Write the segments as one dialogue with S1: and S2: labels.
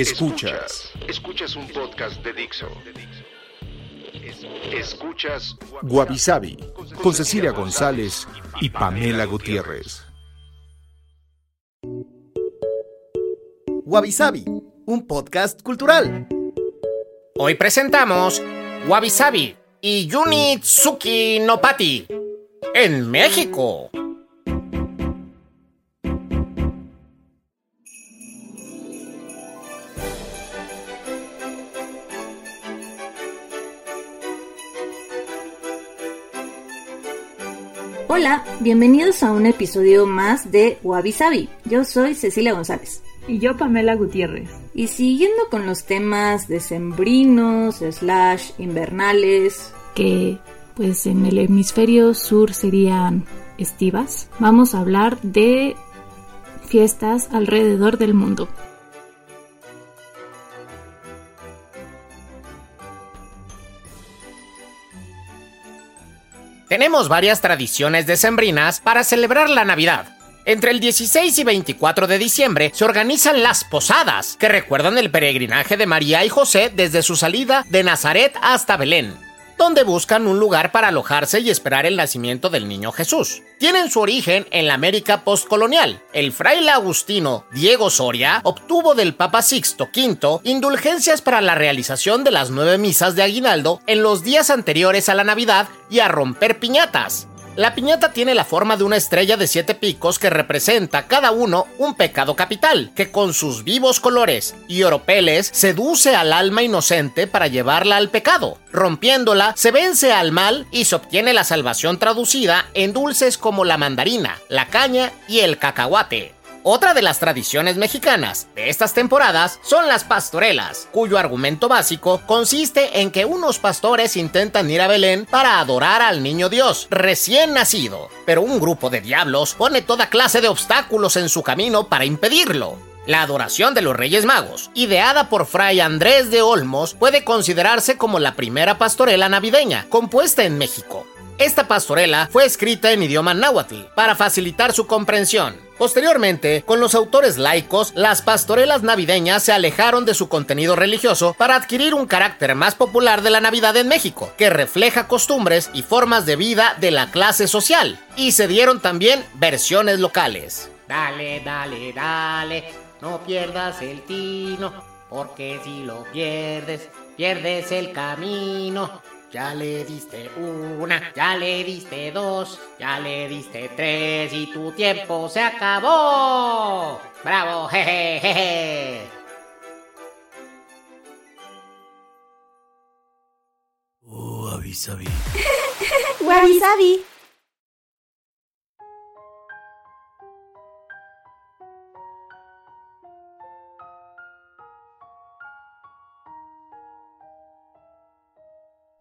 S1: Escuchas. Escuchas un podcast de Dixo. Escuchas
S2: Guavi Sabi con Cecilia González y Pamela Gutiérrez.
S3: Wabi Sabi, un podcast cultural.
S4: Hoy presentamos Wabi Sabi y Yunitsuki no Pati en México.
S5: Hola, bienvenidos a un episodio más de Wabi Sabi. Yo soy Cecilia González.
S6: Y yo, Pamela Gutiérrez.
S5: Y siguiendo con los temas decembrinos, slash invernales,
S6: Que, pues, en el hemisferio sur serían estivas. Vamos a hablar de fiestas alrededor del mundo.
S4: Tenemos varias tradiciones decembrinas para celebrar la Navidad. Entre el 16 y 24 de diciembre se organizan las posadas, que recuerdan el peregrinaje de María y José desde su salida de Nazaret hasta Belén, donde buscan un lugar para alojarse y esperar el nacimiento del niño Jesús. Tienen su origen en la América postcolonial. El fraile agustino Diego Soria obtuvo del Papa Sixto V indulgencias para la realización de las nueve misas de aguinaldo en los días anteriores a la Navidad y a romper piñatas. La piñata tiene la forma de una estrella de siete picos que representa cada uno un pecado capital, que con sus vivos colores y oropeles seduce al alma inocente para llevarla al pecado. Rompiéndola, se vence al mal y se obtiene la salvación traducida en dulces como la mandarina, la caña y el cacahuate. Otra de las tradiciones mexicanas de estas temporadas son las pastorelas, cuyo argumento básico consiste en que unos pastores intentan ir a Belén para adorar al niño Dios recién nacido, pero un grupo de diablos pone toda clase de obstáculos en su camino para impedirlo. La adoración de los Reyes Magos, ideada por Fray Andrés de Olmos, puede considerarse como la primera pastorela navideña compuesta en México. Esta pastorela fue escrita en idioma náhuatl para facilitar su comprensión. Posteriormente, con los autores laicos, las pastorelas navideñas se alejaron de su contenido religioso para adquirir un carácter más popular de la Navidad en México, que refleja costumbres y formas de vida de la clase social, y se dieron también versiones locales. Dale, dale, dale, no pierdas el tino, porque si lo pierdes, pierdes el camino. Ya le diste una, ya le diste dos, ya le diste tres y tu tiempo se acabó. ¡Bravo! Jeje, jeje.
S3: Wabi Sabi.
S5: Wabi Sabi.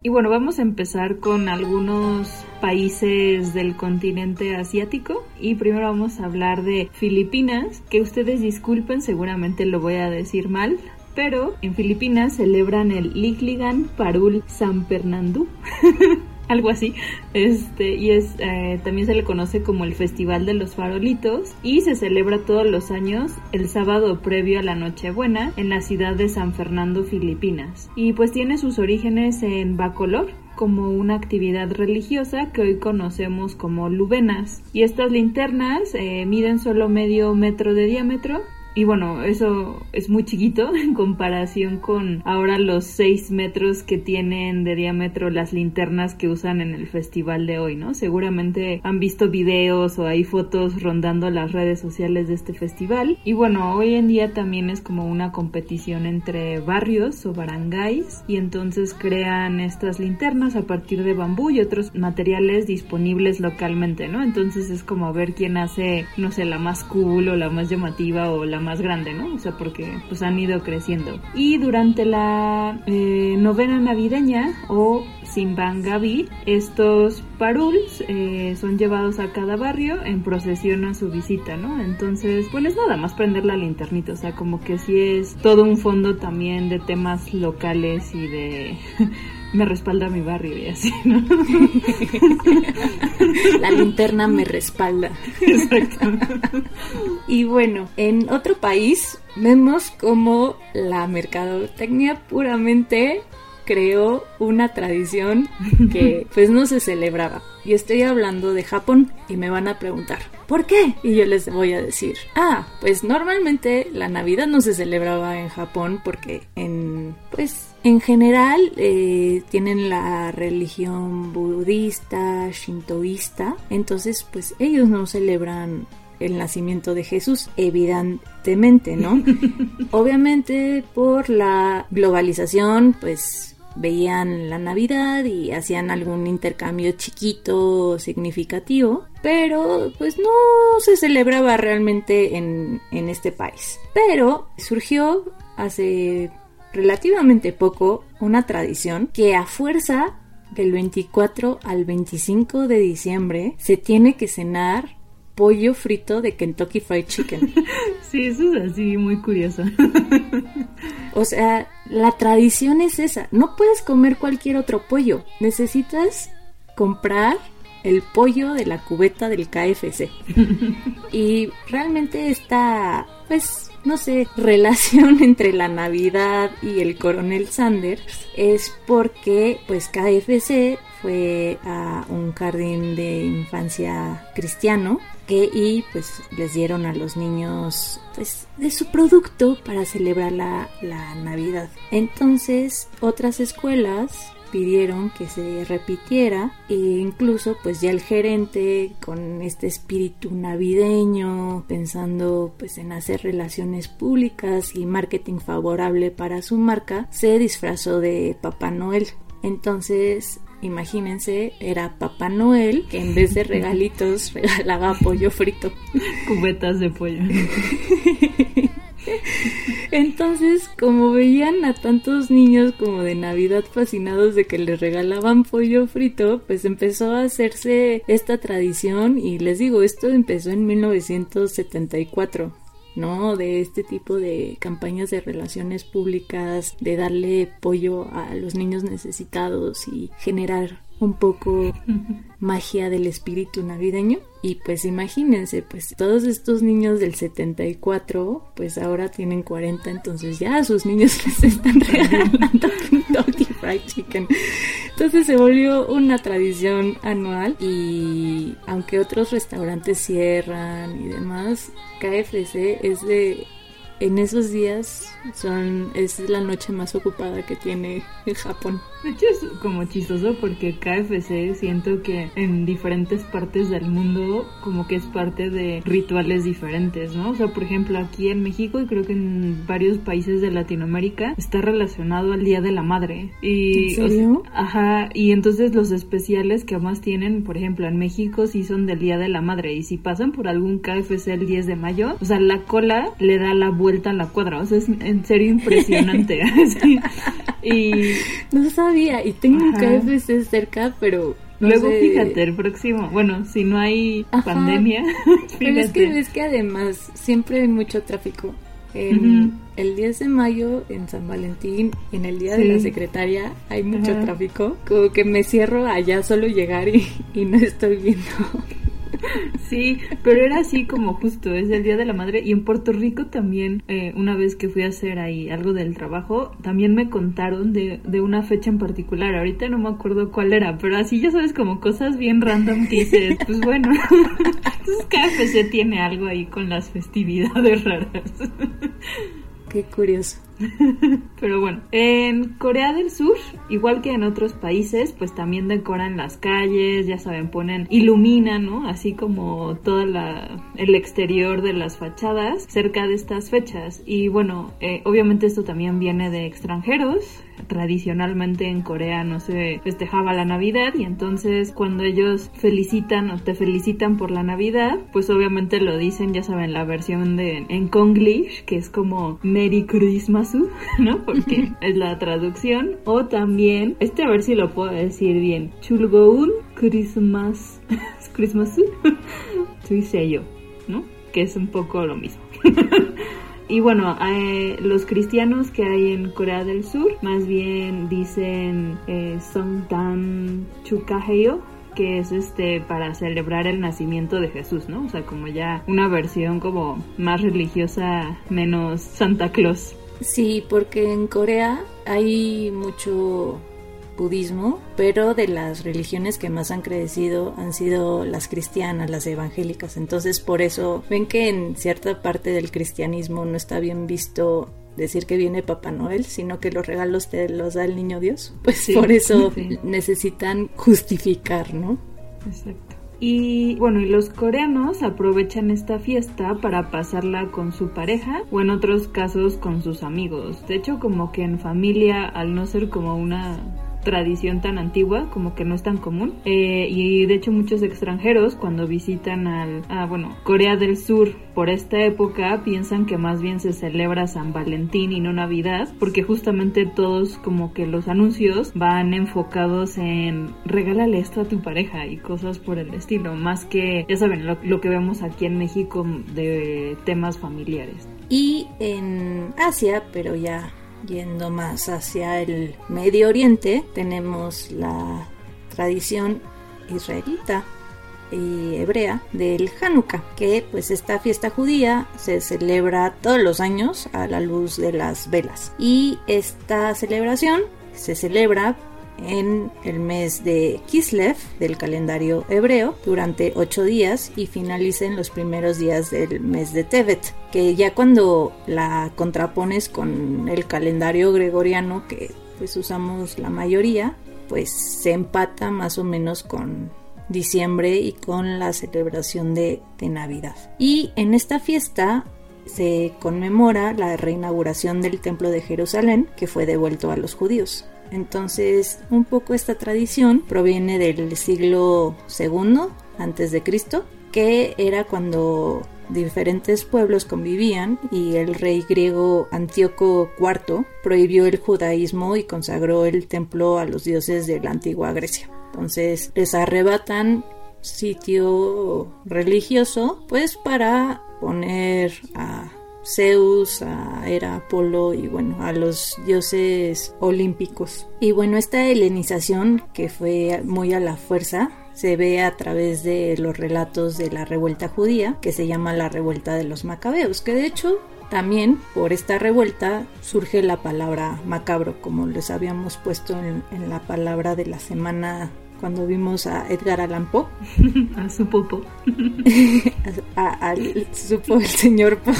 S6: Bueno, vamos a empezar con algunos países del continente asiático. Y primero vamos a hablar de Filipinas, que ustedes disculpen, seguramente lo voy a decir mal. Pero en Filipinas celebran el Ligligan Parul San Fernando. algo así. Este, y es eh, también se le conoce como el Festival de los Farolitos y se celebra todos los años el sábado previo a la Nochebuena en la ciudad de San Fernando, Filipinas. Y pues tiene sus orígenes en Bacolor, como una actividad religiosa que hoy conocemos como lubenas. Y estas linternas eh, miden solo medio metro de diámetro y bueno, eso es muy chiquito en comparación con ahora los 6 metros que tienen de diámetro las linternas que usan en el festival de hoy, ¿no? Seguramente han visto videos o hay fotos rondando las redes sociales de este festival. Y bueno, hoy en día también es como una competición entre barrios o barangays y entonces crean estas linternas a partir de bambú y otros materiales disponibles localmente, ¿no? Entonces es como ver quién hace, no sé, la más cool o la más llamativa o la más grande, ¿no? O sea, porque pues han ido creciendo. Y durante la eh, novena navideña o Simbangabi, estos paruls eh, son llevados a cada barrio en procesión a su visita, ¿no? Entonces, bueno, es nada más prender la linternita, o sea, como que sí es todo un fondo también de temas locales y de... me respalda mi barrio y así, ¿no?
S5: La linterna me respalda.
S6: Exacto.
S5: Y bueno, en otro país vemos como la mercadotecnia puramente creó una tradición que pues no se celebraba. Y estoy hablando de Japón y me van a preguntar, ¿por qué? Y yo les voy a decir, ah, pues normalmente la Navidad no se celebraba en Japón porque en, pues, en general eh, tienen la religión budista, shintoísta, entonces pues ellos no celebran el nacimiento de Jesús, evidentemente, ¿no? Obviamente por la globalización, pues veían la Navidad y hacían algún intercambio chiquito significativo, pero pues no se celebraba realmente en, en este país. Pero surgió hace relativamente poco una tradición que a fuerza del 24 al 25 de diciembre se tiene que cenar pollo frito de Kentucky Fried Chicken.
S6: Sí, eso es así muy curioso.
S5: O sea, la tradición es esa. No puedes comer cualquier otro pollo. Necesitas comprar el pollo de la cubeta del KFC. Y realmente esta, pues, no sé, relación entre la Navidad y el coronel Sanders es porque, pues, KFC fue a un jardín de infancia cristiano que y pues les dieron a los niños pues de su producto para celebrar la, la Navidad. Entonces otras escuelas pidieron que se repitiera e incluso pues ya el gerente con este espíritu navideño pensando pues en hacer relaciones públicas y marketing favorable para su marca se disfrazó de Papá Noel entonces imagínense, era Papá Noel que en vez de regalitos regalaba pollo frito.
S6: Cubetas de pollo.
S5: Entonces, como veían a tantos niños como de Navidad fascinados de que les regalaban pollo frito, pues empezó a hacerse esta tradición y les digo, esto empezó en 1974. ¿no? De este tipo de campañas de relaciones públicas, de darle pollo a los niños necesitados y generar un poco magia del espíritu navideño. Y pues imagínense, pues todos estos niños del 74, pues ahora tienen 40, entonces ya a sus niños les están regalando Kentucky Fried Chicken. Entonces se volvió una tradición anual y aunque otros restaurantes cierran y demás, KFC es de en esos días son es la noche más ocupada que tiene en Japón.
S6: De hecho es como chistoso porque KFC siento que en diferentes partes del mundo como que es parte de rituales diferentes, ¿no? O sea, por ejemplo, aquí en México y creo que en varios países de Latinoamérica está relacionado al Día de la Madre. Y,
S5: ¿En serio?
S6: ajá, y entonces los especiales que más tienen, por ejemplo, en México sí son del Día de la Madre y si pasan por algún KFC el 10 de mayo, o sea, la cola le da la vuelta a la cuadra, o sea, es en serio impresionante. Sí. Y
S5: No sabía y tengo un. KFC cerca, pero no
S6: luego
S5: sé.
S6: fíjate, el próximo, bueno, si no hay
S5: Ajá.
S6: pandemia,
S5: Pero es que además siempre hay mucho tráfico. En el 10 de mayo, en San Valentín, en el Día de la Secretaria, hay mucho
S6: Ajá.
S5: tráfico. Como que me cierro allá solo llegar y, y no estoy viendo.
S6: Sí, pero era así como justo, es el Día de la Madre. Y en Puerto Rico también, eh, una vez que fui a hacer ahí algo del trabajo, también me contaron de, de una fecha en particular. Ahorita no me acuerdo cuál era, pero así ya sabes, como cosas bien random que dices, pues bueno. Entonces fecha tiene algo ahí con las festividades raras.
S5: Qué curioso.
S6: Pero bueno, en Corea del Sur, igual que en otros países, pues también decoran las calles, ya saben, ponen, iluminan, ¿no? Así como todo el exterior de las fachadas cerca de estas fechas. Y bueno, eh, obviamente esto también viene de extranjeros, tradicionalmente en Corea no se festejaba la Navidad y entonces cuando ellos felicitan o te felicitan por la Navidad, pues obviamente lo dicen, ya saben, la versión de en Konglish, que es como Merry Christmas, ¿no? Porque es la traducción. O también, este a ver si lo puedo decir bien, Chulgoun Christmas, Christmas, yo, ¿no? Que es un poco lo mismo. Y bueno, eh, los cristianos que hay en Corea del Sur más bien dicen eh, Songdan Chukaheyo, que es este para celebrar el nacimiento de Jesús, ¿no? O sea, como ya una versión como más religiosa, menos Santa Claus.
S5: Sí, porque en Corea hay mucho budismo, pero de las religiones que más han crecido han sido las cristianas, las evangélicas. Entonces, por eso ven que en cierta parte del cristianismo no está bien visto decir que viene Papá Noel, sino que los regalos te los da el niño Dios. Pues por eso necesitan justificar, ¿no?
S6: Exacto. Y bueno, y los coreanos aprovechan esta fiesta para pasarla con su pareja o en otros casos con sus amigos. De hecho, como que en familia, al no ser como una tradición tan antigua, como que no es tan común. Eh, y de hecho muchos extranjeros cuando visitan al, a, bueno, Corea del Sur por esta época piensan que más bien se celebra San Valentín y no Navidad, porque justamente todos como que los anuncios van enfocados en regálale esto a tu pareja y cosas por el estilo, más que, ya saben, lo, lo que vemos aquí en México de temas familiares.
S5: Y en Asia, pero ya Yendo más hacia el Medio Oriente, tenemos la tradición israelita y hebrea del Hanukkah, que pues esta fiesta judía se celebra todos los años a la luz de las velas. Y esta celebración se celebra en el mes de Kislev del calendario hebreo durante ocho días y finaliza en los primeros días del mes de Tevet, que ya cuando la contrapones con el calendario gregoriano que pues usamos la mayoría, pues se empata más o menos con diciembre y con la celebración de, de Navidad. Y en esta fiesta se conmemora la reinauguración del Templo de Jerusalén que fue devuelto a los judíos. Entonces, un poco esta tradición proviene del siglo II antes de Cristo, que era cuando diferentes pueblos convivían y el rey griego Antíoco IV prohibió el judaísmo y consagró el templo a los dioses de la antigua Grecia. Entonces les arrebatan sitio religioso pues para poner a Zeus, a Apolo y bueno, a los dioses olímpicos. Y bueno, esta helenización que fue muy a la fuerza se ve a través de los relatos de la revuelta judía que se llama la revuelta de los macabeos, que de hecho también por esta revuelta surge la palabra macabro, como les habíamos puesto en la palabra de la semana cuando vimos a Edgar Allan Poe.
S6: a su popo.
S5: a, supo el señor Poe.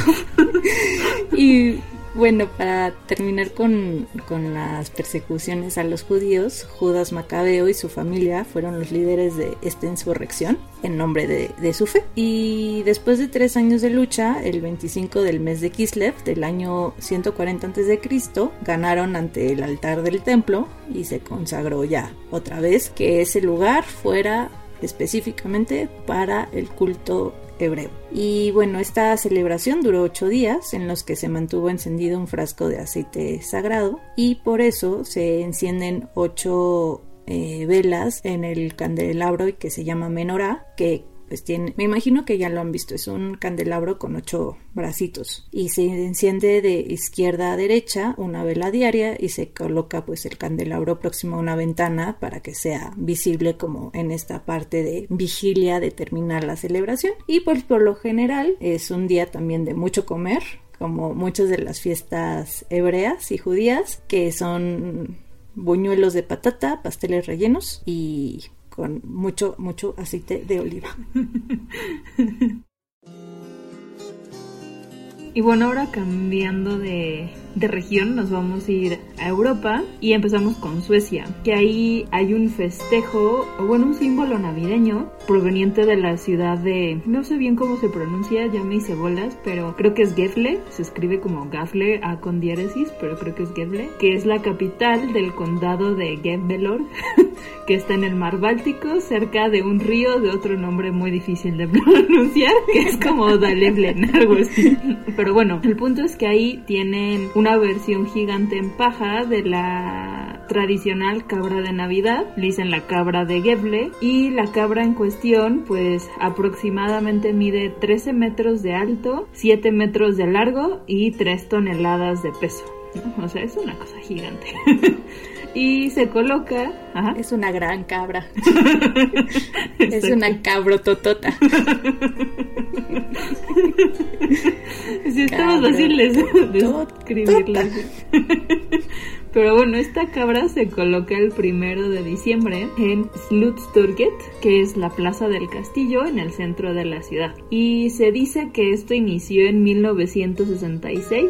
S5: y bueno, para terminar con, las persecuciones a los judíos, Judas Macabeo y su familia fueron los líderes de esta insurrección en nombre de, su fe. Y después de tres años de lucha, el 25 del mes de Kislev del año 140 a.C., ganaron ante el altar del templo y se consagró ya otra vez que ese lugar fuera específicamente para el culto hebreo. Y bueno, esta celebración duró ocho días en los que se mantuvo encendido un frasco de aceite sagrado y por eso se encienden ocho eh, velas en el candelabro y que se llama menorá, que pues tiene, me imagino que ya lo han visto, es un candelabro con ocho bracitos y se enciende de izquierda a derecha una vela diaria y se coloca pues el candelabro próximo a una ventana para que sea visible como en esta parte de vigilia de terminar la celebración. Y pues por lo general es un día también de mucho comer como muchas de las fiestas hebreas y judías que son buñuelos de patata, pasteles rellenos y con mucho, mucho aceite de oliva.
S6: Y bueno, ahora cambiando de, de región nos vamos a ir a Europa y empezamos con Suecia, que ahí hay un festejo, o bueno, un símbolo navideño proveniente de la ciudad de, no sé bien cómo se pronuncia, ya me hice bolas, pero creo que es Gefle, se escribe como Gafle A con diéresis, pero creo que es Gefle, que es la capital del condado de Gefvelor, que está en el mar Báltico, cerca de un río de otro nombre muy difícil de pronunciar, que es como Daleblen, algo así. Pero bueno, el punto es que ahí tienen una versión gigante en paja de la tradicional cabra de Navidad, le dicen la cabra de Geble, y la cabra en cuestión pues aproximadamente mide 13 metros de alto, 7 metros de largo y 3 toneladas de peso. O sea, es una cosa gigante. y se coloca.
S5: Es una gran cabra. es una cabrototota.
S6: si de escribirla. Pero bueno, esta cabra se coloca el primero de diciembre en Slutstorget, que es la plaza del castillo en el centro de la ciudad. Y se dice que esto inició en 1966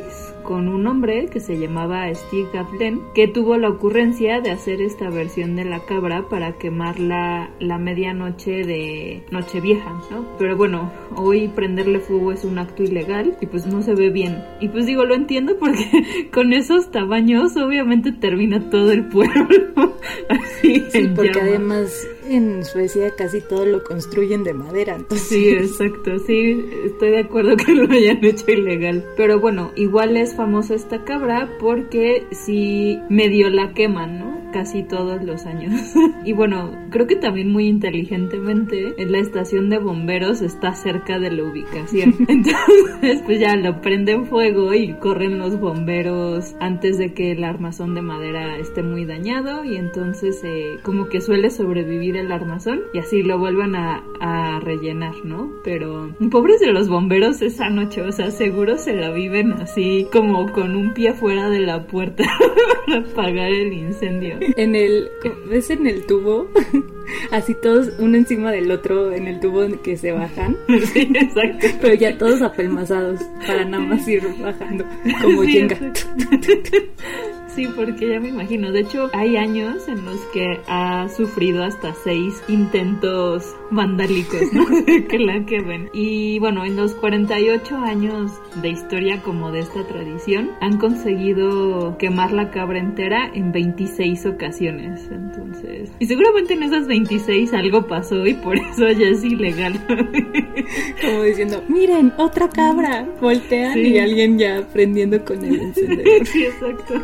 S6: con un hombre que se llamaba Steve Gavlen, que tuvo la ocurrencia de hacer esta versión de la cabra para quemarla la medianoche de Nochevieja, ¿no? Pero bueno, hoy prenderle fuego es un acto ilegal y pues no se ve bien. Y pues digo, lo entiendo porque con esos tamaños obviamente termina todo el pueblo. Así
S5: sí, porque además en Suecia casi todo lo construyen de madera. Entonces...
S6: Sí, exacto, sí, estoy de acuerdo que lo hayan hecho ilegal. Pero bueno, igual es famosa esta cabra porque si medio la queman, ¿no? Casi todos los años. y bueno, creo que también muy inteligentemente la estación de bomberos está cerca de la ubicación. Entonces, pues ya lo prenden fuego y corren los bomberos antes de que el armazón de madera esté muy dañado y entonces eh, como que suele sobrevivir el armazón y así lo vuelvan a, a rellenar, ¿no? Pero pobres de los bomberos esa noche, o sea, seguro se la viven así como con un pie fuera de la puerta para apagar el incendio.
S5: En el, ¿ves en el tubo? Así todos uno encima del otro en el tubo que se bajan.
S6: Sí, exacto.
S5: Pero ya todos apelmazados para nada más ir bajando como sí,
S6: Sí, porque ya me imagino. De hecho, hay años en los que ha sufrido hasta seis intentos vandálicos, ¿no? que la quemen. Y bueno, en los 48 años de historia como de esta tradición, han conseguido quemar la cabra entera en 26 ocasiones. Entonces, y seguramente en esas 26 algo pasó y por eso ya es ilegal.
S5: como diciendo, miren, otra cabra. Voltean y alguien ya prendiendo con el encendedor.
S6: sí, exacto.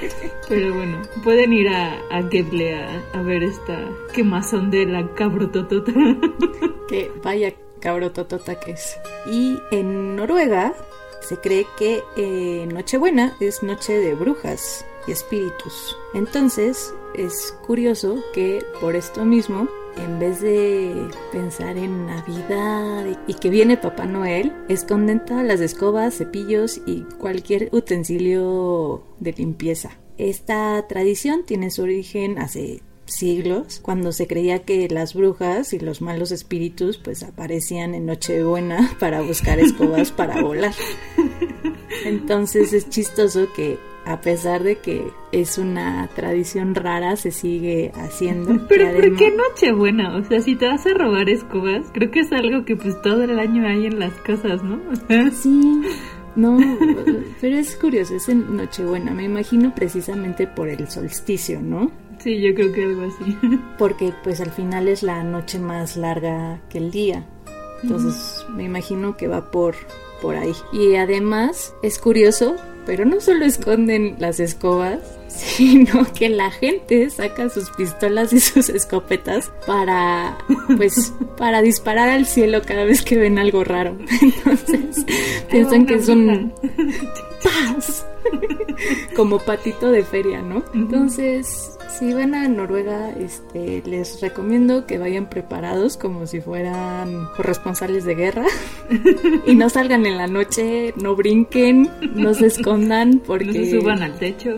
S6: Pero bueno, pueden ir a, a Geble a, ver esta quemazón de la cabrototota.
S5: que vaya cabrototota que es. Y en Noruega se cree que eh, Nochebuena es noche de brujas y espíritus. Entonces es curioso que por esto mismo en vez de pensar en Navidad y que viene Papá Noel, esconden todas las escobas, cepillos y cualquier utensilio de limpieza. Esta tradición tiene su origen hace siglos, cuando se creía que las brujas y los malos espíritus pues aparecían en Nochebuena para buscar escobas para volar. Entonces es chistoso que a pesar de que es una tradición rara, se sigue haciendo.
S6: Pero ¿por qué Nochebuena? O sea, si te vas a robar escobas, creo que es algo que pues todo el año hay en las casas, ¿no?
S5: Sí. No, pero es curioso, es en Nochebuena, me imagino precisamente por el solsticio, ¿no?
S6: Sí, yo creo que algo así.
S5: Porque pues al final es la noche más larga que el día. Entonces me imagino que va por por ahí. Y además es curioso Pero no solo esconden las escobas, sino que la gente saca sus pistolas y sus escopetas para, pues, para disparar al cielo cada vez que ven algo raro. Entonces, piensan que es un paz, como patito de feria, ¿no? Entonces, si van a Noruega, este, les recomiendo que vayan preparados como si fueran corresponsales de guerra y no salgan en la noche, no brinquen, no se escondan porque
S6: no se suban al techo.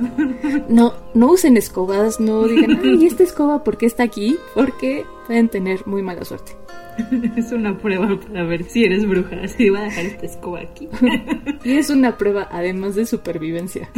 S5: No, no usen escobas, no digan, ay, esta escoba, ¿por qué está aquí? Porque pueden tener muy mala suerte.
S6: es una prueba para ver si eres bruja, si va a dejar esta escoba aquí.
S5: y es una prueba además de supervivencia.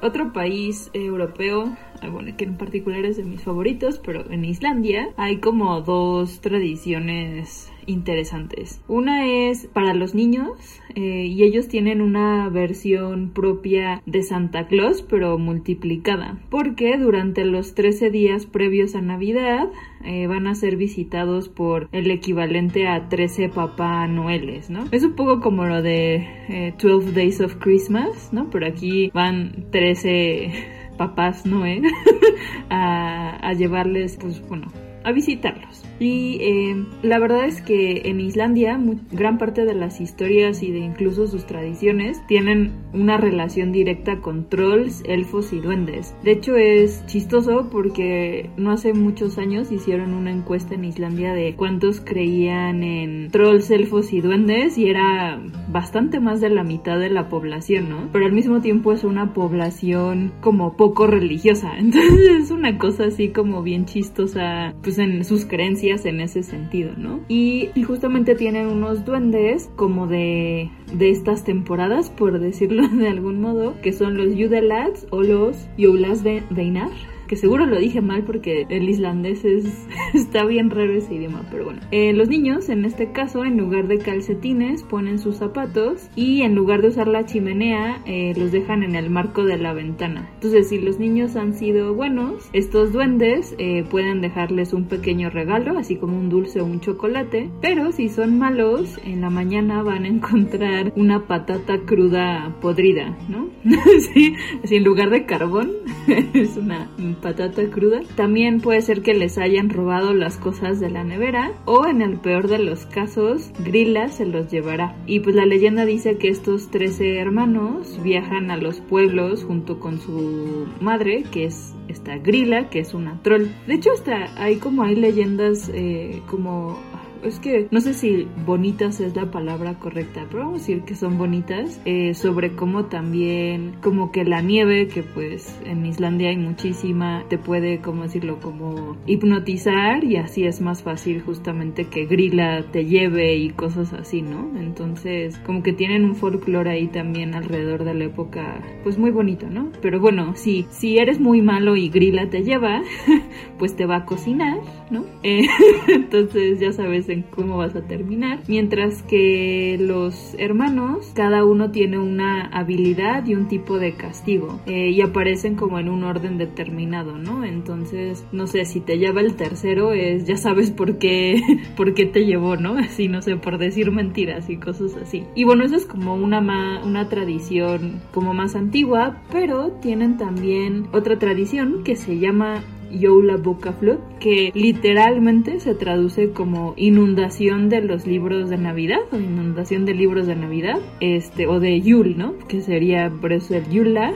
S6: Otro país europeo, ah, bueno, que en particular es de mis favoritos, pero en Islandia hay como dos tradiciones interesantes. Una es para los niños eh, y ellos tienen una versión propia de Santa Claus pero multiplicada porque durante los 13 días previos a Navidad eh, van a ser visitados por el equivalente a 13 Papá Noeles, ¿no? Es un poco como lo de 12 eh, Days of Christmas, ¿no? Pero aquí van 13 papás Noé a, a llevarles, pues bueno, a visitarlos. Y eh, la verdad es que en Islandia gran parte de las historias y de incluso sus tradiciones tienen una relación directa con trolls, elfos y duendes. De hecho es chistoso porque no hace muchos años hicieron una encuesta en Islandia de cuántos creían en trolls, elfos y duendes y era bastante más de la mitad de la población, ¿no? Pero al mismo tiempo es una población como poco religiosa. Entonces es una cosa así como bien chistosa pues en sus creencias en ese sentido, ¿no? Y, justamente tienen unos duendes como de, de estas temporadas, por decirlo de algún modo, que son los Yudelads o los Youlas Veinar que seguro lo dije mal porque el islandés es, está bien raro ese idioma, pero bueno. Eh, los niños, en este caso, en lugar de calcetines, ponen sus zapatos y en lugar de usar la chimenea, eh, los dejan en el marco de la ventana. Entonces, si los niños han sido buenos, estos duendes eh, pueden dejarles un pequeño regalo, así como un dulce o un chocolate, pero si son malos, en la mañana van a encontrar una patata cruda podrida, ¿no? sí, así en lugar de carbón, es una patata cruda. También puede ser que les hayan robado las cosas de la nevera o en el peor de los casos, Grilla se los llevará. Y pues la leyenda dice que estos 13 hermanos viajan a los pueblos junto con su madre, que es esta Grilla, que es una troll. De hecho, hasta hay como hay leyendas eh, como es que no sé si bonitas es la palabra correcta, pero vamos a decir que son bonitas, eh, sobre cómo también, como que la nieve, que pues en Islandia hay muchísima, te puede, como decirlo, como hipnotizar y así es más fácil justamente que Grilla te lleve y cosas así, ¿no? Entonces, como que tienen un folclore ahí también alrededor de la época, pues muy bonito, ¿no? Pero bueno, si, si eres muy malo y Grilla te lleva, pues te va a cocinar, ¿no? Entonces ya sabes en cómo vas a terminar. Mientras que los hermanos, cada uno tiene una habilidad y un tipo de castigo eh, y aparecen como en un orden determinado, ¿no? Entonces, no sé, si te lleva el tercero, es ya sabes por qué, por qué te llevó, ¿no? Así, no sé, por decir mentiras y cosas así. Y bueno, eso es como una, una tradición como más antigua, pero tienen también otra tradición que se llama Youla Boca Flood, que literalmente se traduce como inundación de los libros de Navidad o inundación de libros de Navidad, este, o de Yul, ¿no? Que sería por eso el Yula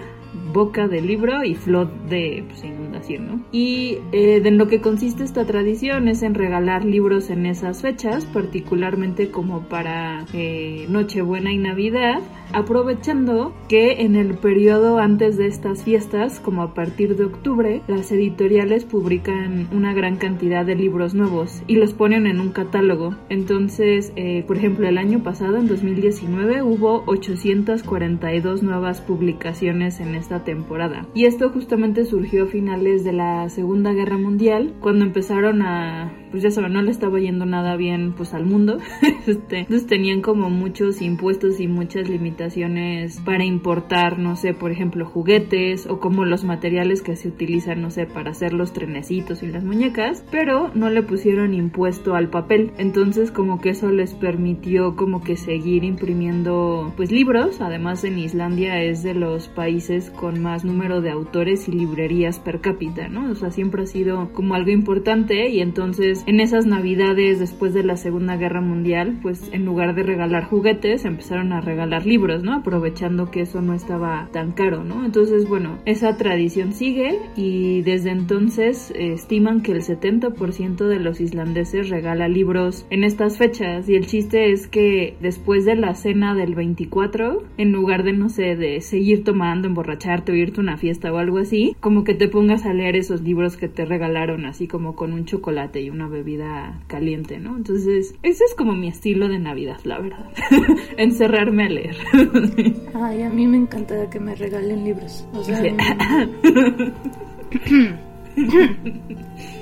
S6: boca del libro y flot de pues, inundación, ¿no? Y eh, de lo que consiste esta tradición es en regalar libros en esas fechas, particularmente como para eh, Nochebuena y Navidad, aprovechando que en el periodo antes de estas fiestas, como a partir de octubre, las editoriales publican una gran cantidad de libros nuevos y los ponen en un catálogo. Entonces, eh, por ejemplo, el año pasado, en 2019, hubo 842 nuevas publicaciones en esta temporada. Y esto justamente surgió a finales de la Segunda Guerra Mundial, cuando empezaron a pues ya saben, no le estaba yendo nada bien pues al mundo. este, entonces tenían como muchos impuestos y muchas limitaciones para importar, no sé, por ejemplo, juguetes o como los materiales que se utilizan, no sé, para hacer los trenecitos y las muñecas, pero no le pusieron impuesto al papel. Entonces como que eso les permitió como que seguir imprimiendo pues libros. Además en Islandia es de los países con más número de autores y librerías per cápita, ¿no? O sea, siempre ha sido como algo importante y entonces en esas navidades después de la Segunda Guerra Mundial, pues en lugar de regalar juguetes, empezaron a regalar libros, ¿no? Aprovechando que eso no estaba tan caro, ¿no? Entonces, bueno, esa tradición sigue y desde entonces eh, estiman que el 70% de los islandeses regala libros en estas fechas y el chiste es que después de la cena del 24, en lugar de, no sé, de seguir tomando, emborracharte o irte a una fiesta o algo así, como que te pongas a leer esos libros que te regalaron así como con un chocolate y una bebida caliente, ¿no? Entonces, ese es como mi estilo de Navidad, la verdad. Encerrarme a leer.
S5: Ay, a mí me encanta que me regalen libros. O sea,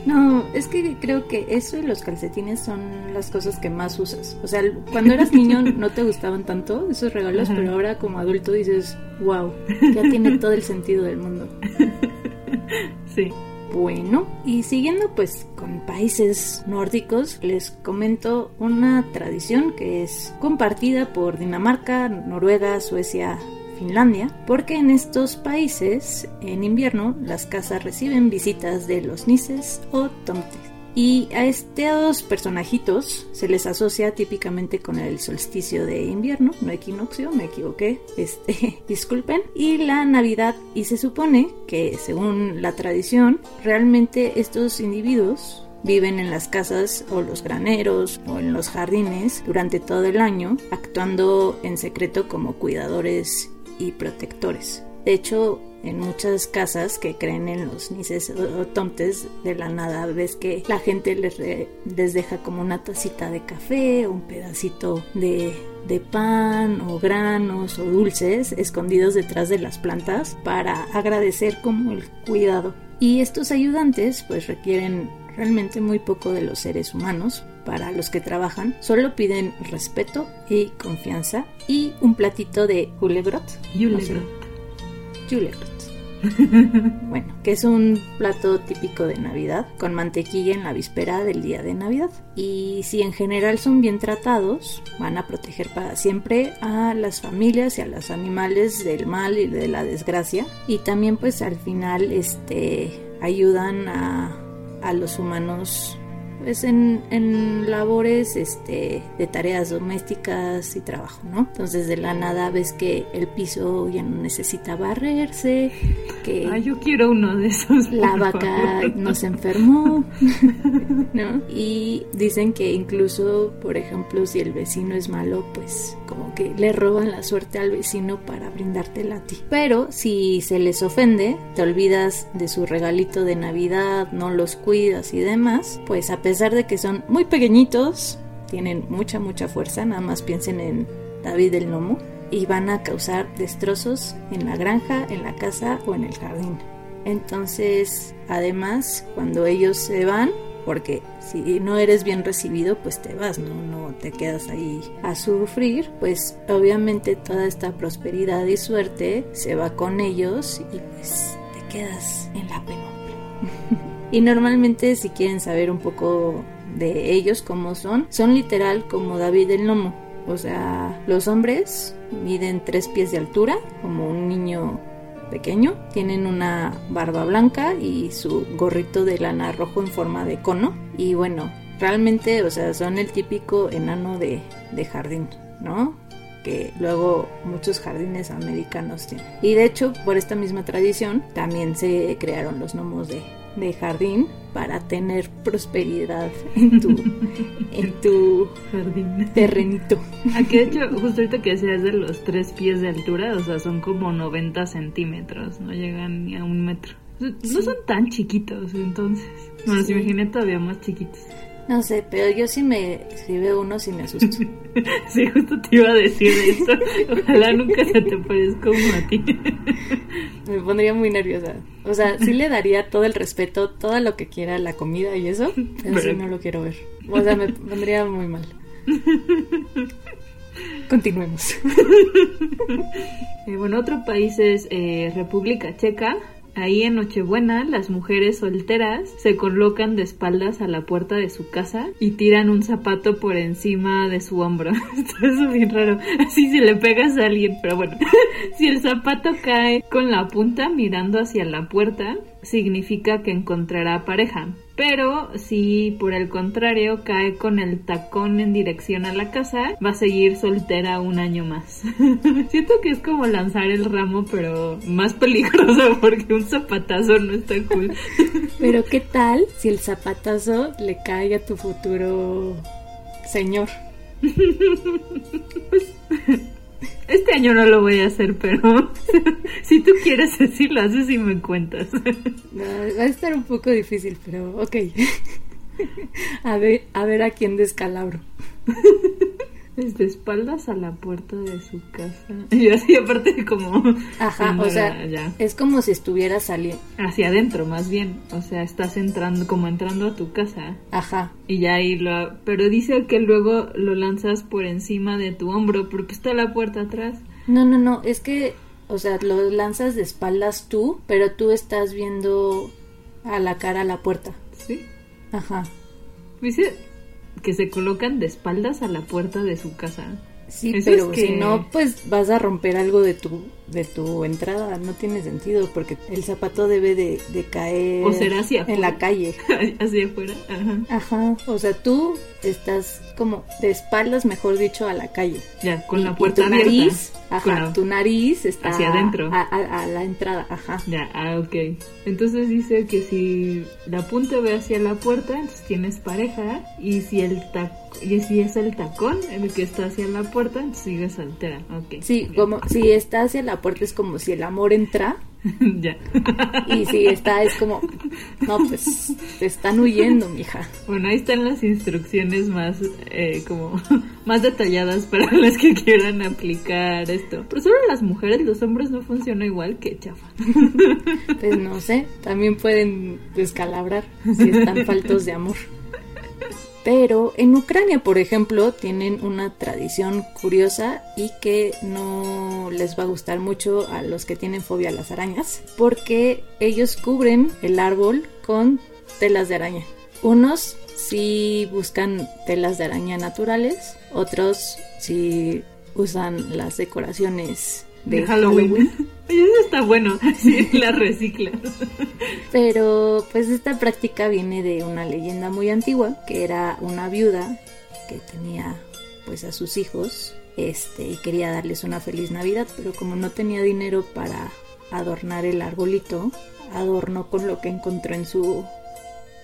S5: No, es que creo que eso y los calcetines son las cosas que más usas. O sea, cuando eras niño no te gustaban tanto esos regalos, pero ahora como adulto dices, wow, ya tiene todo el sentido del mundo.
S6: Sí.
S5: Bueno, y siguiendo pues con países nórdicos, les comento una tradición que es compartida por Dinamarca, Noruega, Suecia, Finlandia, porque en estos países en invierno las casas reciben visitas de los nises o tomtes. Y a estos personajitos se les asocia típicamente con el solsticio de invierno, no equinoccio, me equivoqué, este, disculpen, y la Navidad. Y se supone que, según la tradición, realmente estos individuos viven en las casas o los graneros o en los jardines durante todo el año, actuando en secreto como cuidadores y protectores. De hecho, en muchas casas que creen en los nises o tomtes de la nada ves que la gente les, les deja como una tacita de café, un pedacito de, de pan o granos o dulces escondidos detrás de las plantas para agradecer como el cuidado. Y estos ayudantes pues requieren realmente muy poco de los seres humanos para los que trabajan. Solo piden respeto y confianza y un platito de julegrot. Julegrot. bueno, que es un plato típico de Navidad con mantequilla en la víspera del día de Navidad. Y si en general son bien tratados, van a proteger para siempre a las familias y a los animales del mal y de la desgracia. Y también pues al final este ayudan a, a los humanos pues en, en, labores este, de tareas domésticas y trabajo, ¿no? Entonces de la nada ves que el piso ya no necesita barrerse, que...
S6: Ah, yo quiero uno de esos.
S5: La vaca no se enfermó, ¿no? Y dicen que incluso, por ejemplo, si el vecino es malo, pues como que le roban la suerte al vecino para brindártela a ti. Pero si se les ofende, te olvidas de su regalito de Navidad, no los cuidas y demás, pues a a pesar de que son muy pequeñitos, tienen mucha, mucha fuerza, nada más piensen en David el Nomo, y van a causar destrozos en la granja, en la casa o en el jardín. Entonces, además, cuando ellos se van, porque si no eres bien recibido, pues te vas, ¿no? No te quedas ahí a sufrir, pues obviamente toda esta prosperidad y suerte se va con ellos y pues te quedas en la penumbra. Y normalmente si quieren saber un poco de ellos cómo son, son literal como David el Lomo. O sea, los hombres miden tres pies de altura, como un niño pequeño, tienen una barba blanca y su gorrito de lana rojo en forma de cono. Y bueno, realmente, o sea, son el típico enano de, de jardín, ¿no? que luego muchos jardines americanos tienen. Y de hecho, por esta misma tradición, también se crearon los gnomos de, de jardín para tener prosperidad en tu, en tu
S6: jardín.
S5: terrenito.
S6: Aquí de hecho, justo ahorita que decías de los tres pies de altura, o sea, son como 90 centímetros, no llegan ni a un metro. No son tan chiquitos, entonces. Bueno, se imaginé todavía más chiquitos.
S5: No sé, pero yo sí me, si veo uno sí me asusto.
S6: sí, justo te iba a decir esto. Ojalá nunca se te parezca uno a ti.
S5: me pondría muy nerviosa. O sea, sí le daría todo el respeto, todo lo que quiera, la comida y eso, pero, sí no lo quiero ver. O sea, me pondría muy mal. Continuemos.
S6: Eh, bueno, otro país es eh, República Checa. Ahí en Nochebuena las mujeres solteras se colocan de espaldas a la puerta de su casa y tiran un zapato por encima de su hombro. Esto es bien raro. Así si le pegas a alguien, pero bueno. si el zapato cae con la punta mirando hacia la puerta, significa que encontrará pareja. Pero si por el contrario cae con el tacón en dirección a la casa, va a seguir soltera un año más. Siento que es como lanzar el ramo, pero más peligroso porque un zapatazo no está cool.
S5: pero ¿qué tal si el zapatazo le cae a tu futuro señor?
S6: pues este año no lo voy a hacer, pero si tú quieres decirlo, haces y me cuentas.
S5: va a estar un poco difícil, pero ok. A ver, a ver a quién descalabro.
S6: de espaldas a la puerta de su casa. Y así aparte como...
S5: Ajá, o sea, es como si estuviera saliendo.
S6: Hacia adentro, más bien. O sea, estás entrando, como entrando a tu casa.
S5: Ajá.
S6: Y ya ahí lo... Pero dice que luego lo lanzas por encima de tu hombro, porque está la puerta atrás.
S5: No, no, no, es que... O sea, lo lanzas de espaldas tú, pero tú estás viendo a la cara a la puerta.
S6: Sí.
S5: Ajá.
S6: Dice, que se colocan de espaldas a la puerta de su casa.
S5: Sí, pero si no, pues vas a romper algo de tu, de tu entrada. No tiene sentido porque el zapato debe de, caer
S6: o será hacia
S5: en la calle.
S6: hacia afuera. Ajá.
S5: Ajá. O sea, tú estás como de espaldas, mejor dicho, a la calle.
S6: Ya, con la puerta
S5: tu nariz, ajá, tu nariz está
S6: hacia adentro.
S5: A, la entrada, ajá.
S6: Ya, ah, ok. Entonces dice que si la punta ve hacia la puerta, entonces tienes pareja. Y si el y si es el tacón el que está hacia la puerta, entonces sigues soltera. Ok.
S5: Sí, como si está hacia la puerta es como si el amor entra
S6: ya.
S5: Y si está, es como, no, pues te están huyendo, mija.
S6: Bueno, ahí están las instrucciones más, eh, como, más detalladas para las que quieran aplicar esto. Pero solo las mujeres, los hombres no funciona igual que chafa.
S5: Pues no sé, también pueden descalabrar si están faltos de amor. Pero en Ucrania, por ejemplo, tienen una tradición curiosa y que no les va a gustar mucho a los que tienen fobia a las arañas, porque ellos cubren el árbol con telas de araña. Unos sí buscan telas de araña naturales, otros sí usan las decoraciones de, Halloween.
S6: Eso está bueno, así la recicla.
S5: Pero pues esta práctica viene de una leyenda muy antigua, que era una viuda que tenía pues a sus hijos este y quería darles una feliz Navidad, pero como no tenía dinero para adornar el arbolito, adornó con lo que encontró en su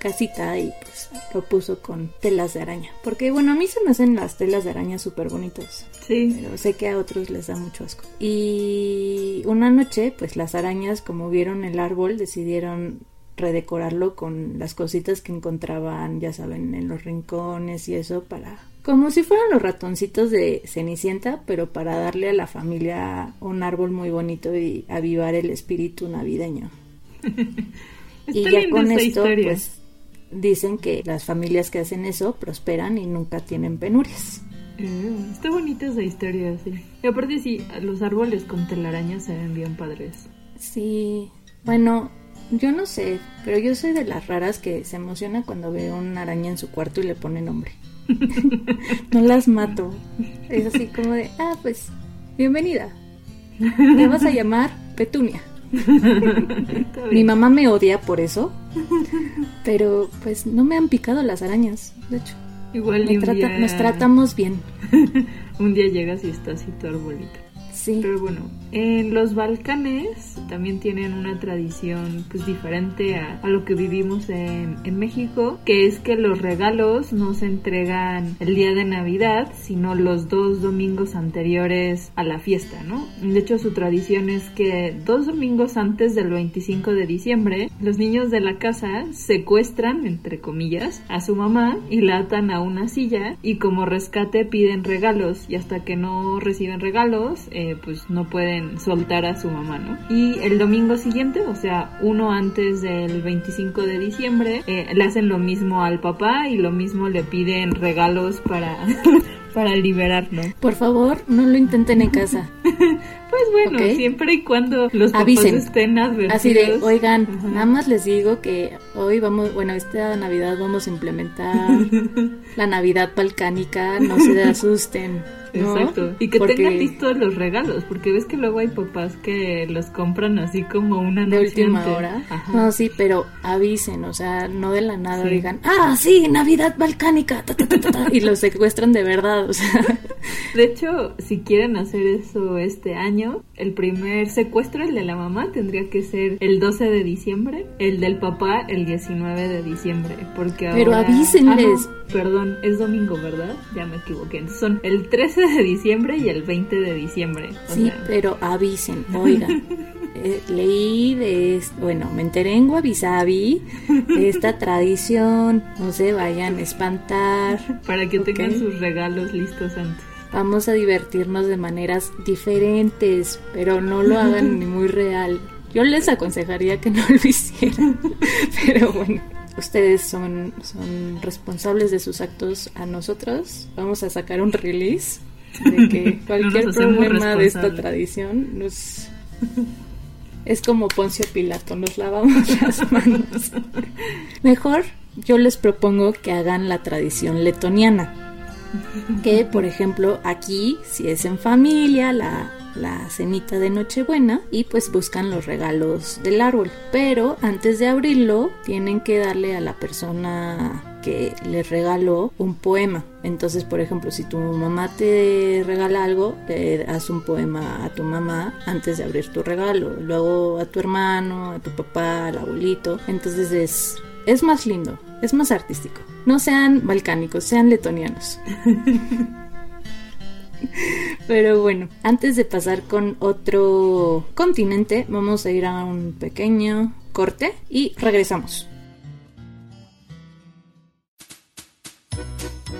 S5: casita y pues lo puso con telas de araña. Porque bueno, a mí se me hacen las telas de araña súper bonitas.
S6: Sí.
S5: Pero sé que a otros les da mucho asco. Y una noche, pues las arañas, como vieron el árbol, decidieron redecorarlo con las cositas que encontraban, ya saben, en los rincones y eso para... Como si fueran los ratoncitos de Cenicienta, pero para darle a la familia un árbol muy bonito y avivar el espíritu navideño. y ya con esto, pues dicen que las familias que hacen eso prosperan y nunca tienen penurias.
S6: Mm, está bonita esa historia, sí. Y aparte sí, los árboles con telarañas se ven bien padres.
S5: Sí, bueno, yo no sé, pero yo soy de las raras que se emociona cuando veo una araña en su cuarto y le pone nombre. no las mato. Es así como de, ah, pues, bienvenida. Me vas a llamar Petunia. Mi mamá me odia por eso, pero pues no me han picado las arañas, de hecho.
S6: Igual
S5: nos tratamos bien.
S6: un día llegas y está así tu arbolito.
S5: Sí.
S6: Pero bueno, en los Balcanes también tienen una tradición pues diferente a, a lo que vivimos en, en México, que es que los regalos no se entregan el día de Navidad, sino los dos domingos anteriores a la fiesta, ¿no? De hecho, su tradición es que dos domingos antes del 25 de diciembre, los niños de la casa secuestran, entre comillas, a su mamá y la atan a una silla y como rescate piden regalos y hasta que no reciben regalos, eh, pues no pueden soltar a su mamá, ¿no? Y el domingo siguiente, o sea, uno antes del 25 de diciembre, eh, le hacen lo mismo al papá y lo mismo le piden regalos para, para liberarlo.
S5: Por favor, no lo intenten en casa.
S6: Pues bueno, siempre y cuando los papás
S5: Avisen.
S6: estén advertidos.
S5: Así de, oigan,
S6: Ajá.
S5: nada más les digo que hoy vamos, bueno, esta Navidad vamos a implementar la Navidad balcánica, no se asusten. ¿No?
S6: Exacto. Y que
S5: Porque
S6: tengan listos los regalos, porque ves que luego hay papás que los compran así como una
S5: de última
S6: antes.
S5: hora.
S6: Ajá.
S5: No, sí, pero avisen, o sea, no de la nada
S6: Sí.
S5: digan, ah, sí, Navidad balcánica, ta, ta, ta, ta, ta", y los secuestran de verdad, o sea.
S6: De hecho, si quieren hacer eso este año, el primer secuestro, el de la mamá, tendría que ser el 12 de diciembre, el del papá el 19 de diciembre, porque
S5: Pero
S6: ahora-
S5: avísenles.
S6: Ah, no, perdón, es domingo, ¿verdad? Ya me equivoqué. Son el 13 de diciembre y el 20 de diciembre. O
S5: Sí,
S6: sea,
S5: pero avisen, oigan. eh, leí de bueno, me enteré en Wabi Sabi de esta tradición, no se vayan a espantar.
S6: para que tengan
S5: Ok.
S6: sus regalos listos antes.
S5: Vamos a divertirnos de maneras diferentes, pero no lo hagan ni muy real. Yo les aconsejaría que no lo hicieran, pero bueno. Ustedes son, son responsables de sus actos a nosotros. Vamos a sacar un release de que cualquier problema de esta tradición nos... Es como Poncio Pilato, nos lavamos las manos. Mejor yo les propongo que hagan la tradición letoniana que por ejemplo aquí si es en familia la, la cenita de Nochebuena y pues buscan los regalos del árbol pero antes de abrirlo tienen que darle a la persona que les regaló un poema entonces por ejemplo si tu mamá te regala algo le das un poema a tu mamá antes de abrir tu regalo luego a tu hermano a tu papá al abuelito entonces es es más lindo, es más artístico. No sean balcánicos, sean letonianos. Pero bueno, antes de pasar con otro continente, vamos a ir a un pequeño corte y regresamos.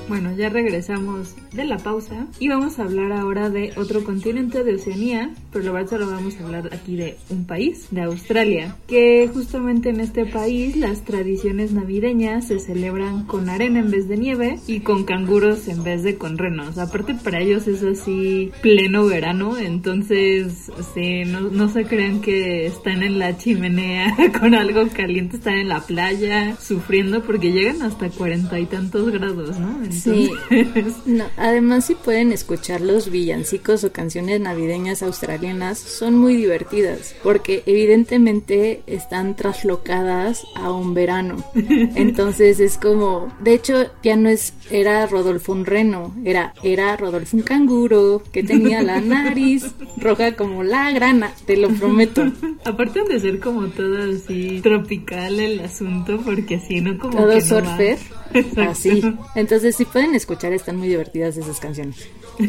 S6: Bueno, ya regresamos de la pausa y vamos a hablar ahora de otro continente de Oceanía, pero la verdad solo vamos a hablar aquí de un país, de Australia, que justamente en este país las tradiciones navideñas se celebran con arena en vez de nieve y con canguros en vez de con renos. Aparte para ellos es así pleno verano, entonces sí, no, no se crean que están en la chimenea con algo caliente, están en la playa sufriendo porque llegan hasta cuarenta y tantos grados, ¿no? Entonces,
S5: No, además si pueden escuchar los villancicos o canciones navideñas australianas, son muy divertidas, porque evidentemente están traslocadas a un verano. Entonces es como, de hecho ya no es, era Rodolfo un reno, era, era Rodolfo un canguro, que tenía la nariz roja como la grana, te lo prometo.
S6: Aparte de ser como todo así tropical el asunto, porque así, ¿no? Como
S5: Todo
S6: que no
S5: surfer,
S6: va. Exacto.
S5: así. Entonces si pueden escuchar, están muy divertidas esas canciones.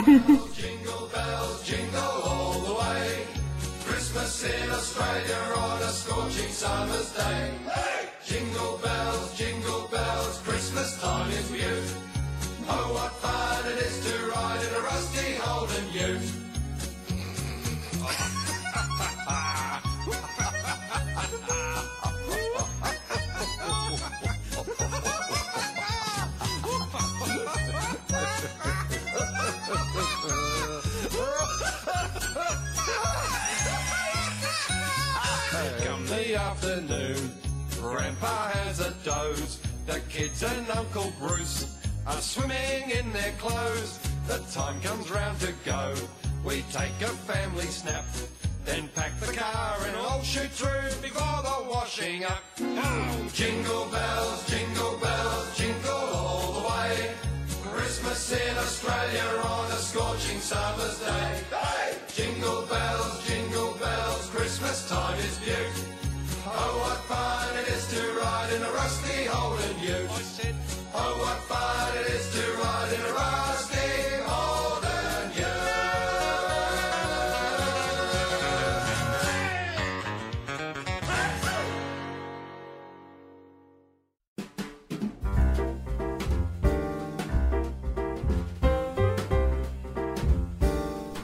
S7: kids and Uncle Bruce are swimming in their clothes. The time comes round to go. We take a family snap, then pack the car and all shoot through before the washing up. Jingle bells, jingle bells, jingle all the way. Christmas in Australia on a scorching summer's day. Hey! Jingle bells, jingle bells, Christmas time is beautiful. Oh, what fun it is to ride in a rusty old ute. I said, Oh, what fun it is to ride in a rusty old ute.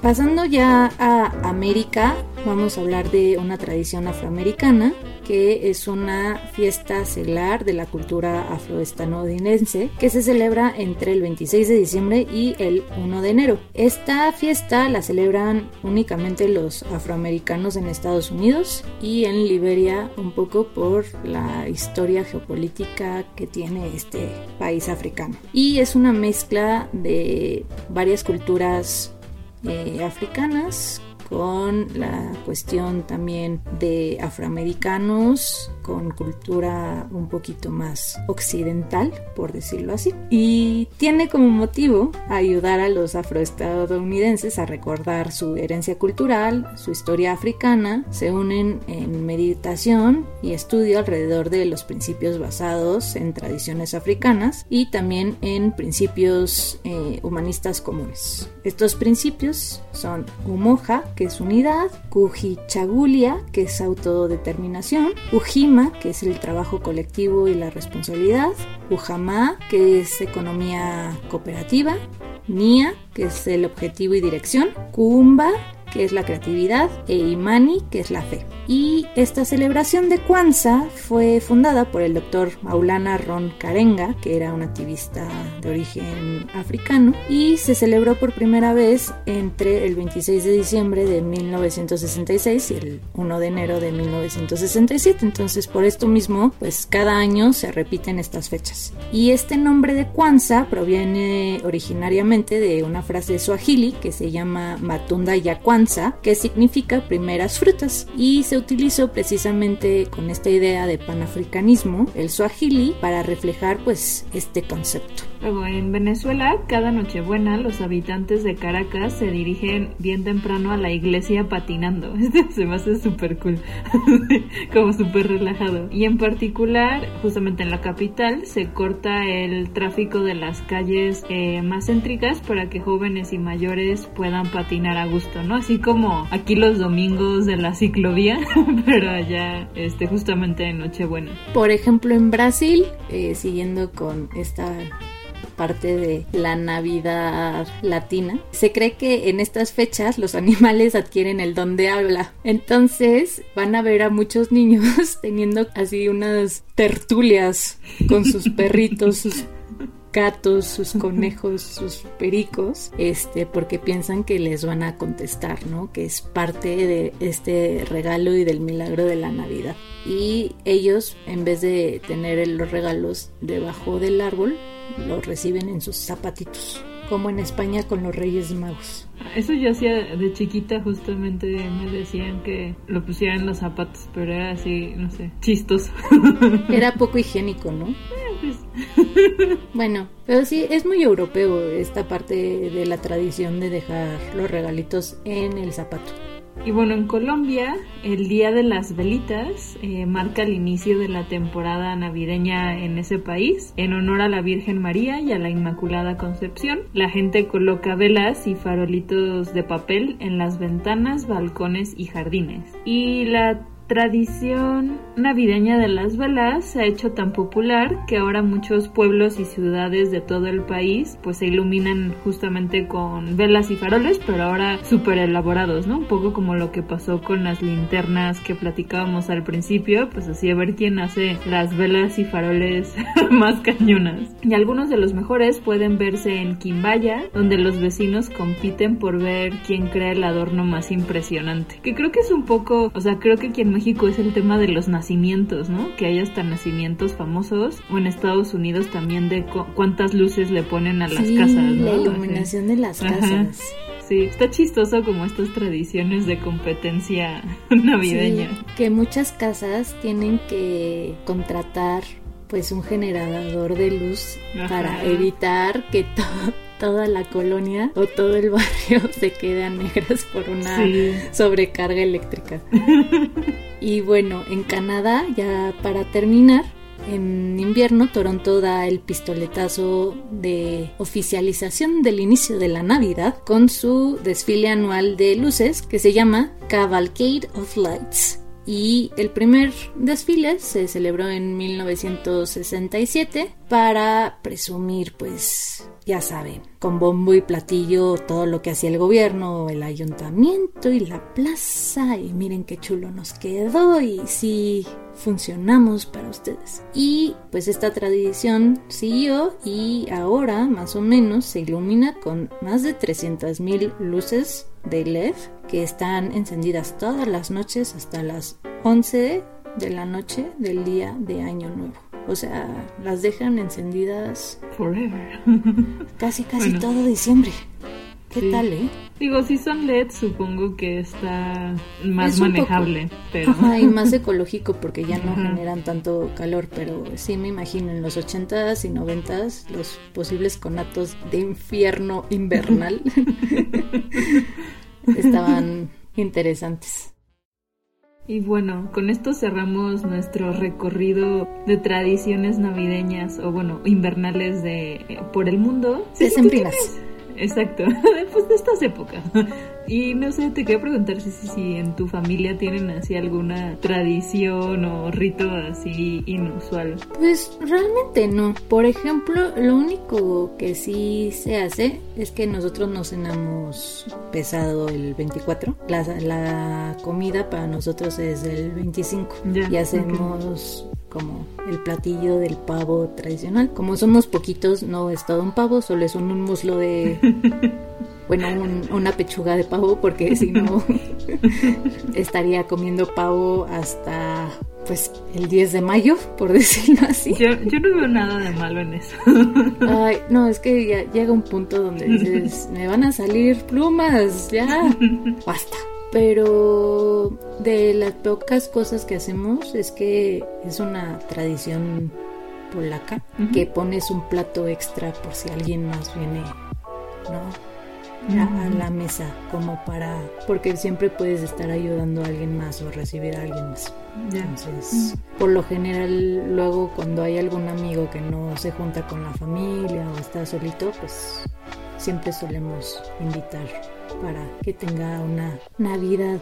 S5: Pasando ya a América, vamos a hablar de una tradición afroamericana que es una fiesta celar de la cultura afroestadounidense que se celebra entre el 26 de diciembre y el 1 de enero. Esta fiesta la celebran únicamente los afroamericanos en Estados Unidos y en Liberia un poco por la historia geopolítica que tiene este país africano. Y es una mezcla de varias culturas eh, africanas con la cuestión también de afroamericanos con cultura un poquito más occidental, por decirlo así. Y tiene como motivo ayudar a los afroestadounidenses a recordar su herencia cultural, su historia africana, se unen en meditación y estudio alrededor de los principios basados en tradiciones africanas y también en principios eh, humanistas comunes. Estos principios son Umoja, que es unidad, Kujichagulia, que es autodeterminación, Ujima, que es el trabajo colectivo y la responsabilidad, Ujamá, que es economía cooperativa, Nia, que es el objetivo y dirección, Kumba, que es la creatividad, e Imani, que es la fe. Y esta celebración de Kwanzaa fue fundada por el doctor Maulana Ron Karenga, que era un activista de origen africano, y se celebró por primera vez entre el 26 de diciembre de 1966 y el 1 de enero de 1967. Entonces, por esto mismo, pues cada año se repiten estas fechas. Y este nombre de Kwanzaa proviene originariamente de una frase swahili que se llama Matunda ya Kwanzaa que significa primeras frutas, y se utilizó precisamente con esta idea de panafricanismo, el swahili, para reflejar pues este concepto.
S6: Luego, en Venezuela, cada Nochebuena, los habitantes de Caracas se dirigen bien temprano a la iglesia patinando. Este se me hace súper cool, como súper relajado. Y en particular, justamente en la capital, se corta el tráfico de las calles eh, más céntricas para que jóvenes y mayores puedan patinar a gusto, ¿no? Así como aquí los domingos de la ciclovía, pero allá, este, justamente en Nochebuena.
S5: Por ejemplo, en Brasil, eh, siguiendo con esta parte de la Navidad latina. Se cree que en estas fechas los animales adquieren el don de habla. Entonces van a ver a muchos niños teniendo así unas tertulias con sus perritos, sus gatos, sus conejos, sus pericos, este, porque piensan que les van a contestar, ¿no? Que es parte de este regalo y del milagro de la Navidad. Y ellos, en vez de tener los regalos debajo del árbol, los reciben en sus zapatitos, como en España con los Reyes Magos.
S6: Eso yo hacía de chiquita, justamente me decían que lo pusiera en los zapatos, pero era así, no sé, chistoso.
S5: Era poco higiénico, ¿no? Bueno, pero sí, es muy europeo esta parte de la tradición de dejar los regalitos en el zapato.
S6: Y bueno, en Colombia, el Día de las Velitas eh, marca el inicio de la temporada navideña en ese país. En honor a la Virgen María y a la Inmaculada Concepción, la gente coloca velas y farolitos de papel en las ventanas, balcones y jardines. Y la tradición navideña de las velas se ha hecho tan popular que ahora muchos pueblos y ciudades de todo el país pues se iluminan justamente con velas y faroles, pero ahora súper elaborados, ¿no? Un poco como lo que pasó con las linternas que platicábamos al principio, pues así a ver quién hace las velas y faroles más cañonas. Y algunos de los mejores pueden verse en Quimbaya, donde los vecinos compiten por ver quién crea el adorno más impresionante. Que creo que es un poco, o sea, creo que quien México es el tema de los nacimientos, ¿no? Que hay hasta nacimientos famosos o en Estados Unidos también de cuántas luces le ponen a las casas, ¿no?
S5: La iluminación de las casas.
S6: Sí, está chistoso como estas tradiciones de competencia navideña.
S5: que muchas casas tienen que contratar pues un generador de luz para evitar que todo toda la colonia o todo el barrio se quede a negras por una sobrecarga eléctrica. y bueno, en Canadá, ya para terminar, en invierno Toronto da el pistoletazo de oficialización del inicio de la Navidad con su desfile anual de luces que se llama Cavalcade of Lights y el primer desfile se celebró en 1967 para presumir pues ya saben, con bombo y platillo todo lo que hacía el gobierno, el ayuntamiento y la plaza. Y miren qué chulo nos quedó. Y sí funcionamos para ustedes. Y pues esta tradición siguió y ahora más o menos se ilumina con más de 300.000 luces de LED que están encendidas todas las noches hasta las 11 de la noche del día de Año Nuevo. O sea, las dejan encendidas
S6: Forever.
S5: casi casi todo diciembre. ¿Qué
S6: Sí.
S5: tal, eh?
S6: Digo, si son LED, supongo que está más
S5: Es
S6: manejable,
S5: poco-
S6: pero...
S5: Ajá, y más ecológico porque ya no
S6: Ajá.
S5: generan tanto calor, pero sí me imagino en los 80s y 90s los posibles conatos de infierno invernal estaban interesantes.
S6: Y bueno, con esto cerramos nuestro recorrido de tradiciones navideñas o bueno, invernales de eh, por el mundo. Sí, Exacto, pues de estas épocas. Y no sé, te quería preguntar si, si, si en tu familia tienen así alguna tradición o rito así inusual.
S5: Pues realmente no. Por ejemplo, lo único que sí se hace es que nosotros no cenamos pesado el 24. La, la comida para nosotros es el 25.
S6: Ya,
S5: y hacemos como el platillo del pavo tradicional. Como somos poquitos, no es todo un pavo, solo es un, un muslo de... Bueno, un- una pechuga de pavo porque si no estaría comiendo pavo hasta pues el 10 de mayo, por decirlo así.
S6: Yo, yo no veo nada de malo en eso.
S5: Ay, no, es que ya llega un punto donde dices, me van a salir plumas, ya, basta. Pero de las pocas cosas que hacemos es que es una tradición polaca, que pones un plato extra por si alguien más viene, ¿no? A, a la mesa, como para, porque siempre puedes estar ayudando a alguien más o recibir a alguien más. Entonces, por lo general, luego cuando hay algún amigo que no se junta con la familia o está solito, pues siempre solemos invitar para que tenga una Navidad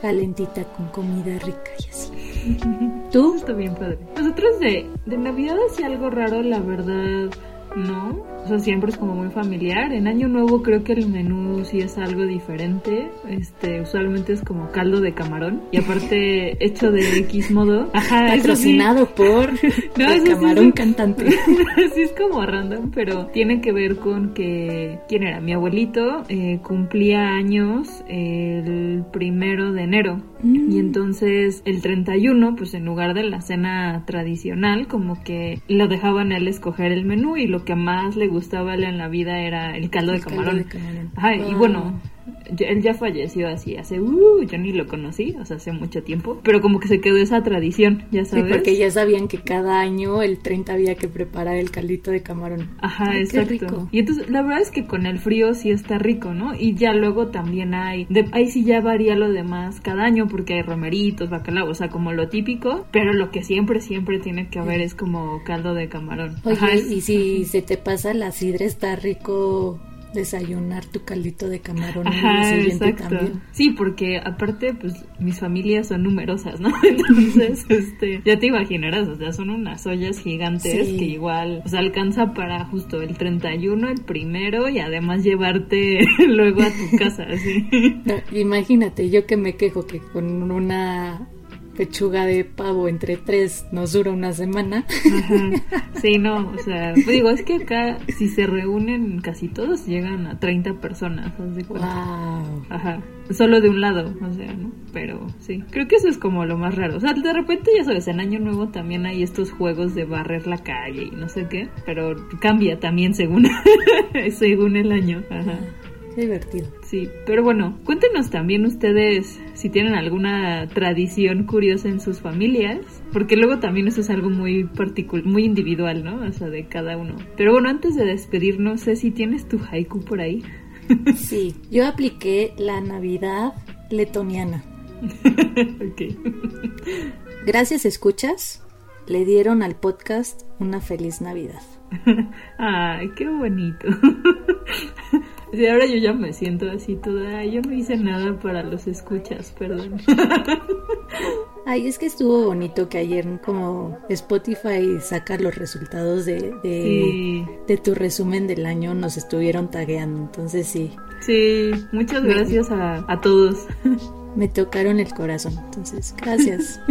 S5: calentita con comida rica y así. ¿Tú?
S6: Está bien padre. Nosotros de, de Navidad hacía algo raro, la verdad, no. O sea, siempre es como muy familiar. En Año Nuevo creo que el menú sí es algo diferente. Este, usualmente es como caldo de camarón. Y aparte, hecho de X modo. Ajá, sí.
S5: Patrocinado por
S6: No,
S5: el
S6: sí
S5: camarón cantante.
S6: sí es como random, pero tiene que ver con que, ¿quién era? Mi abuelito eh, cumplía años el primero de enero. Y entonces el 31, pues en lugar de la cena tradicional, como que lo dejaban a él escoger el menú y lo que más le gustaba a él en la vida era el caldo de
S5: caldo
S6: camarón.
S5: de camarón.
S6: Ajá, y bueno, ya- él ya falleció así hace, uh, yo ni lo conocí, o sea, hace mucho tiempo, pero como que se quedó esa tradición, ya
S5: Sí,
S6: sabes.
S5: porque ya sabían que cada año el 30 había que preparar el caldito de camarón.
S6: Ajá,
S5: Ay,
S6: exacto.
S5: rico.
S6: Y entonces la verdad es que con el frío sí está rico, ¿no? Y ya luego también hay, de, ahí sí ya varía lo demás cada año porque hay romeritos, bacalao, o sea, como lo típico, pero lo que siempre, siempre tiene que haber es como caldo de camarón.
S5: Oye,
S6: Ajá, es-
S5: y si se te pasa la sidra, está rico desayunar tu caldito de camarón
S6: Ajá, exacto.
S5: también.
S6: Sí, porque aparte, pues mis familias son numerosas, ¿no? Entonces, este, ya te imaginarás, o sea, son unas ollas gigantes
S5: Sí.
S6: que igual, o sea, alcanza para justo el 31, el primero y además llevarte luego a tu casa, así.
S5: No, imagínate, yo que me quejo que con una pechuga de pavo entre tres nos dura una semana.
S6: Ajá. Sí, no, o sea, pues digo, es que acá si se reúnen casi todos llegan a 30 personas, cuenta.
S5: Wow.
S6: Ajá, solo de un lado, o sea, ¿no? Pero sí, creo que eso es como lo más raro. O sea, de repente, ya sabes, en Año Nuevo también hay estos juegos de barrer la calle y no sé qué, pero cambia también según, según el año. Ajá.
S5: Divertido.
S6: Sí, pero bueno, cuéntenos también ustedes si tienen alguna tradición curiosa en sus familias, porque luego también eso es algo muy particular, muy individual, ¿no? O sea, de cada uno. Pero bueno, antes de despedirnos, sé si tienes tu haiku por ahí.
S5: Sí, yo apliqué la Navidad letoniana.
S6: ok.
S5: Gracias, escuchas. Le dieron al podcast una feliz Navidad.
S6: Ay, qué bonito. Sí, ahora yo ya me siento así toda. Yo no hice nada para los escuchas, perdón.
S5: Ay, es que estuvo bonito que ayer como Spotify saca los resultados de, de,
S6: Sí.
S5: de tu resumen del año, nos estuvieron tagueando, entonces sí,
S6: Sí, muchas gracias a, a todos.
S5: me tocaron el corazón, entonces gracias.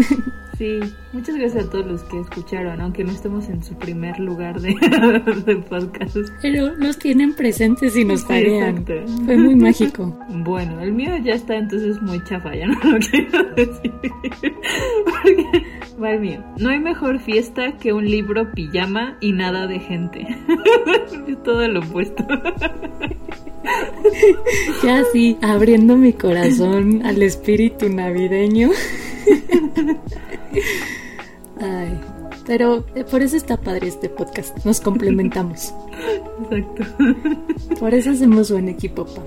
S6: Sí, muchas gracias a todos los que escucharon, aunque no estemos en su primer lugar de, de podcast.
S5: Pero nos tienen presentes y nos
S6: Sí, exacto.
S5: Fue muy mágico.
S6: Bueno, el mío ya está entonces muy chafa, ya no lo quiero decir. Porque va el mío. No hay mejor fiesta que un libro pijama y nada de gente. Es todo lo opuesto.
S5: Ya sí, abriendo mi corazón al espíritu navideño. Ay, pero eh, por eso está padre este podcast. Nos complementamos.
S6: Exacto.
S5: Por eso hacemos buen equipo, pa.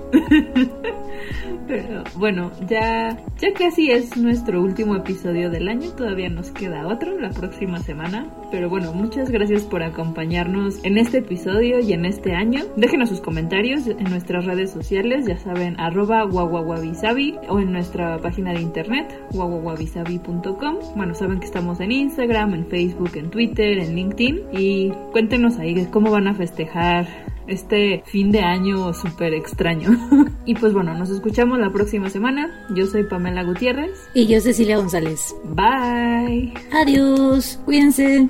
S6: Pero bueno, ya, ya casi es nuestro último episodio del año. Todavía nos queda otro la próxima semana. Pero bueno, muchas gracias por acompañarnos en este episodio y en este año. Déjenos sus comentarios en nuestras redes sociales, ya saben, arroba guaguaguabisabi o en nuestra página de internet, guaguaguabisabi.com. Bueno, saben que estamos en Instagram, en Facebook, en Twitter, en LinkedIn. Y cuéntenos ahí cómo van a festejar este fin de año súper extraño. y pues bueno, nos escuchamos la próxima semana. Yo soy Pamela Gutiérrez.
S5: Y yo, Cecilia González.
S6: Bye.
S5: Adiós, cuídense.